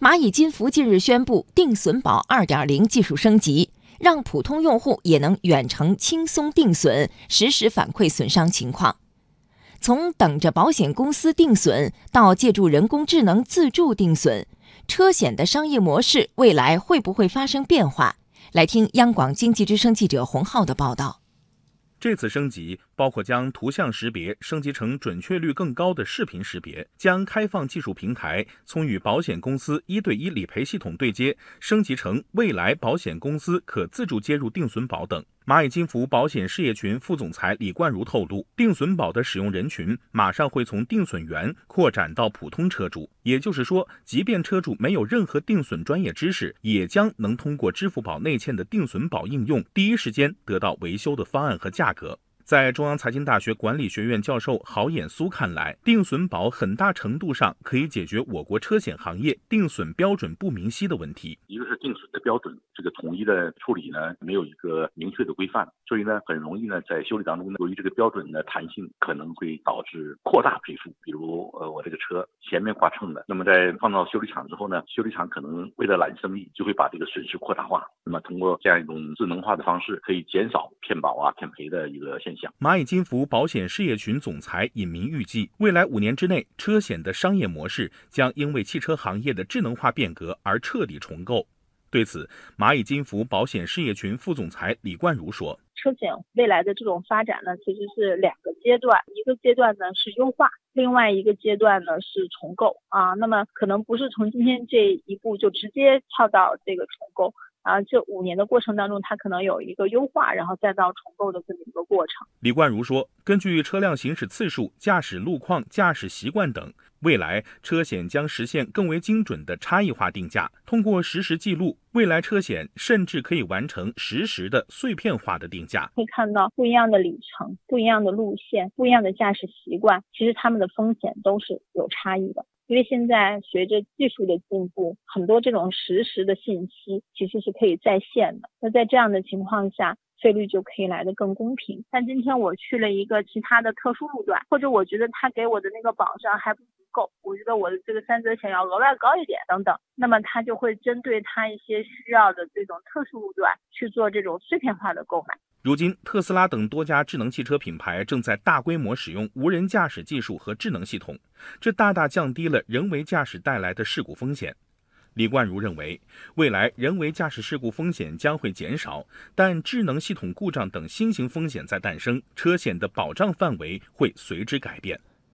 蚂蚁金服近日宣布定损宝2.0技术升级，让普通用户也能远程轻松定损，实时反馈损伤情况。从等着保险公司定损到借助人工智能自助定损，车险的商业模式未来会不会发生变化？来听央广经济之声记者洪浩的报道。这次升级包括将图像识别升级成准确率更高的视频识别，将开放技术平台从与保险公司一对一理赔系统对接升级成未来保险公司可自助接入定损保等。蚂蚁金服保险事业群副总裁李冠如透露，定损宝的使用人群马上会从定损员扩展到普通车主，也就是说，即便车主没有任何定损专业知识，也将能通过支付宝内嵌的定损宝应用，第一时间得到维修的方案和价格。在中央财经大学管理学院教授郝衍苏看来，定损保很大程度上可以解决我国车险行业定损标准不明晰的问题。一个是定损的标准，这个统一的处理呢，没有一个明确的规范，所以呢，很容易呢，在修理当中呢，由于这个标准的弹性，可能会导致扩大赔付。比如，呃，我这个车前面挂秤的，那么在放到修理厂之后呢，修理厂可能为了揽生意，就会把这个损失扩大化。那么通过这样一种智能化的方式，可以减少骗保啊、骗赔的一个现象。蚂蚁金服保险事业群总裁尹明预计，未来五年之内，车险的商业模式将因为汽车行业的智能化变革而彻底重构。对此，蚂蚁金服保险事业群副总裁李冠如说：“车险未来的这种发展呢，其实是两个阶段，一个阶段呢是优化，另外一个阶段呢是重构啊。那么可能不是从今天这一步就直接跳到这个重构。”啊，这五年的过程当中，它可能有一个优化，然后再到重构的这么一个过程。李冠如说，根据车辆行驶次数、驾驶路况、驾驶习惯等，未来车险将实现更为精准的差异化定价。通过实时记录，未来车险甚至可以完成实时的碎片化的定价。会看到不一样的里程、不一样的路线、不一样的驾驶习惯，其实他们的风险都是有差异的。因为现在随着技术的进步，很多这种实时的信息其实是可以在线的。那在这样的情况下，费率就可以来得更公平。但今天我去了一个其他的特殊路段，或者我觉得他给我的那个保障还不够，我觉得我的这个三责险要额外高一点等等，那么他就会针对他一些需要的这种特殊路段去做这种碎片化的购买。如今，特斯拉等多家智能汽车品牌正在大规模使用无人驾驶技术和智能系统，这大大降低了人为驾驶带来的事故风险。李冠如认为，未来人为驾驶事故风险将会减少，但智能系统故障等新型风险在诞生，车险的保障范围会随之改变。